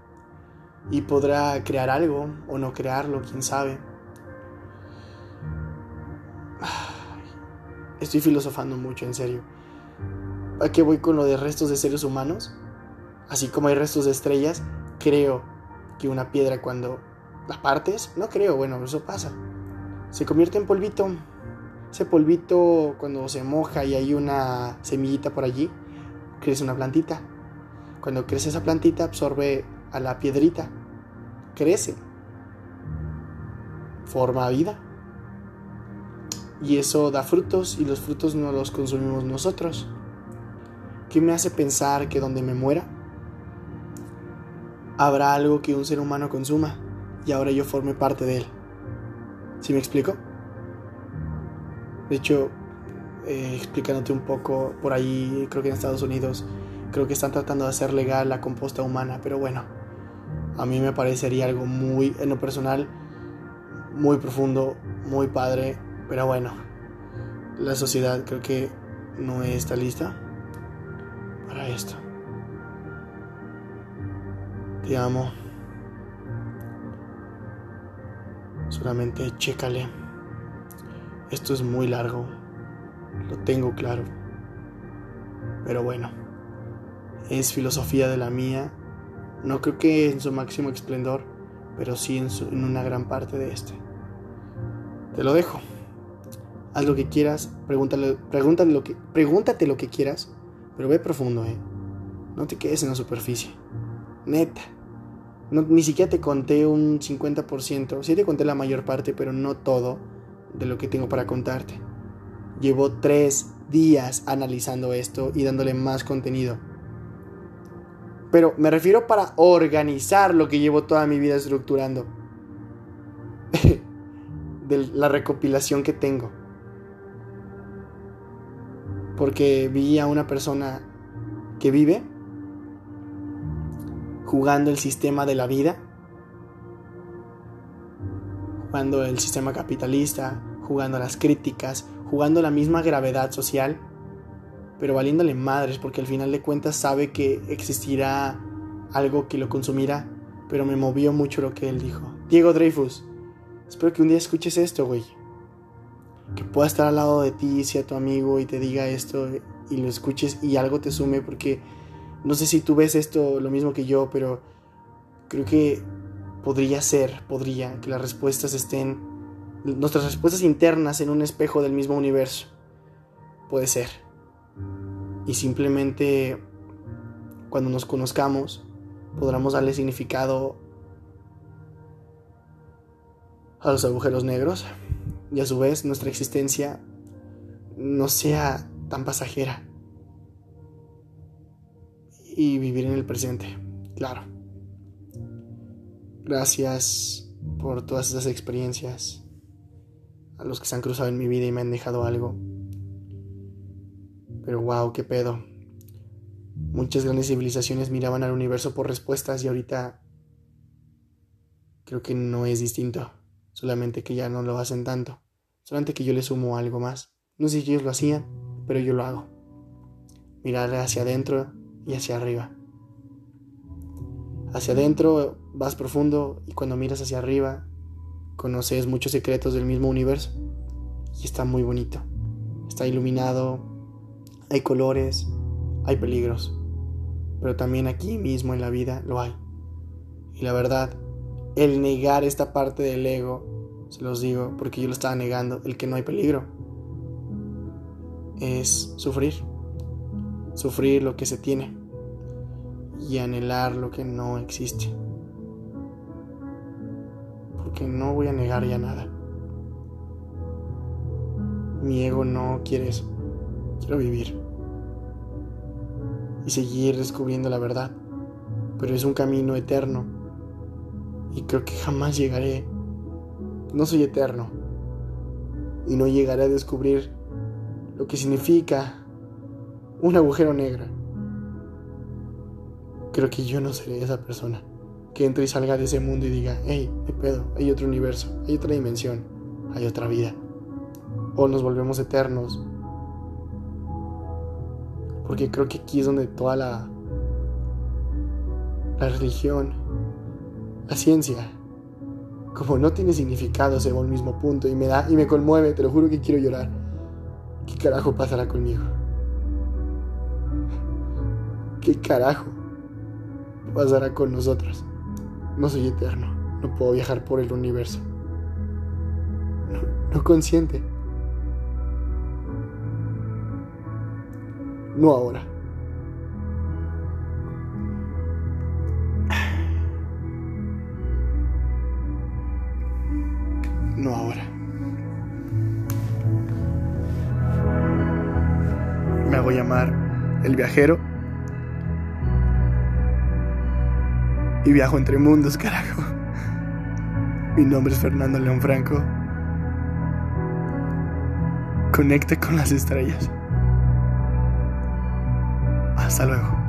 y podrá crear algo o no crearlo, quién sabe? Estoy filosofando mucho, en serio. ¿A qué voy con lo de restos de seres humanos? Así como hay restos de estrellas, creo que una piedra cuando la partes, no creo, bueno, eso pasa. Se convierte en polvito. Ese polvito cuando se moja y hay una semillita por allí, crece una plantita. Cuando crece esa plantita absorbe a la piedrita. Crece. Forma vida. Y eso da frutos y los frutos no los consumimos nosotros. ¿Qué me hace pensar que donde me muera habrá algo que un ser humano consuma y ahora yo forme parte de él? ¿Sí me explico? De hecho, eh, explicándote un poco por ahí, creo que en Estados Unidos, creo que están tratando de hacer legal la composta humana, pero bueno, a mí me parecería algo muy, en lo personal, muy profundo, muy padre, pero bueno, la sociedad creo que no está lista esto. Te amo. Solamente chécale. Esto es muy largo. Lo tengo claro. Pero bueno. Es filosofía de la mía. No creo que en su máximo esplendor. Pero sí en, en una gran parte de este. Te lo dejo. Haz lo que quieras. Pregúntale, pregúntale lo que, pregúntate lo que quieras. Pero ve profundo, ¿eh? No te quedes en la superficie. Neta. ni siquiera te conté un 50%. Sí te conté la mayor parte, pero no todo de lo que tengo para contarte. Llevo tres días analizando esto y dándole más contenido. Pero me refiero para organizar lo que llevo toda mi vida estructurando. de la recopilación que tengo. Porque vi a una persona que vive jugando el sistema de la vida, jugando el sistema capitalista, jugando las críticas, jugando la misma gravedad social, pero valiéndole madres porque al final de cuentas sabe que existirá algo que lo consumirá, pero me movió mucho lo que él dijo. Diego Dreyfus, espero que un día escuches esto, güey. Que pueda estar al lado de ti, sea tu amigo y te diga esto y lo escuches y algo te sume porque no sé si tú ves esto lo mismo que yo, pero creo que podría ser, podría, que las respuestas estén, nuestras respuestas internas en un espejo del mismo universo. Puede ser. Y simplemente cuando nos conozcamos, podremos darle significado a los agujeros negros y a su vez nuestra existencia no sea tan pasajera y vivir en el presente, claro. Gracias por todas esas experiencias, a los que se han cruzado en mi vida y me han dejado algo. Pero wow, qué pedo. Muchas grandes civilizaciones miraban al universo por respuestas y ahorita creo que no es distinto. Solamente que ya no lo hacen tanto. Solamente que yo le sumo algo más. No sé si ellos lo hacían, pero yo lo hago. Mirar hacia adentro y hacia arriba. Hacia adentro vas profundo y cuando miras hacia arriba conoces muchos secretos del mismo universo y está muy bonito. Está iluminado, hay colores, hay peligros, pero también aquí mismo en la vida lo hay. Y la verdad, el negar esta parte del ego, se los digo porque yo lo estaba negando, el que no hay peligro, es sufrir sufrir lo que se tiene y anhelar lo que no existe. Porque no voy a negar ya nada. Mi ego no quiere eso. Quiero vivir. Y seguir descubriendo la verdad. Pero es un camino eterno. Y creo que jamás llegaré. No soy eterno. Y no llegaré a descubrir lo que significa un agujero negro. Creo que yo no seré esa persona que entre y salga de ese mundo y diga, hey, me pedo, hay otro universo, hay otra dimensión, hay otra vida. O nos volvemos eternos. Porque creo que aquí es donde toda la, la religión, la ciencia, como no tiene significado, se va al mismo punto y me da y me conmueve, te lo juro que quiero llorar. ¿Qué carajo pasará conmigo? ¿Qué carajo pasará con nosotros? No soy eterno, no puedo viajar por el universo. No, consciente. No ahora. No ahora. Me hago llamar el viajero y viajo entre mundos, carajo. Mi nombre es Fernando León Franco. conecte con las estrellas. Hasta luego.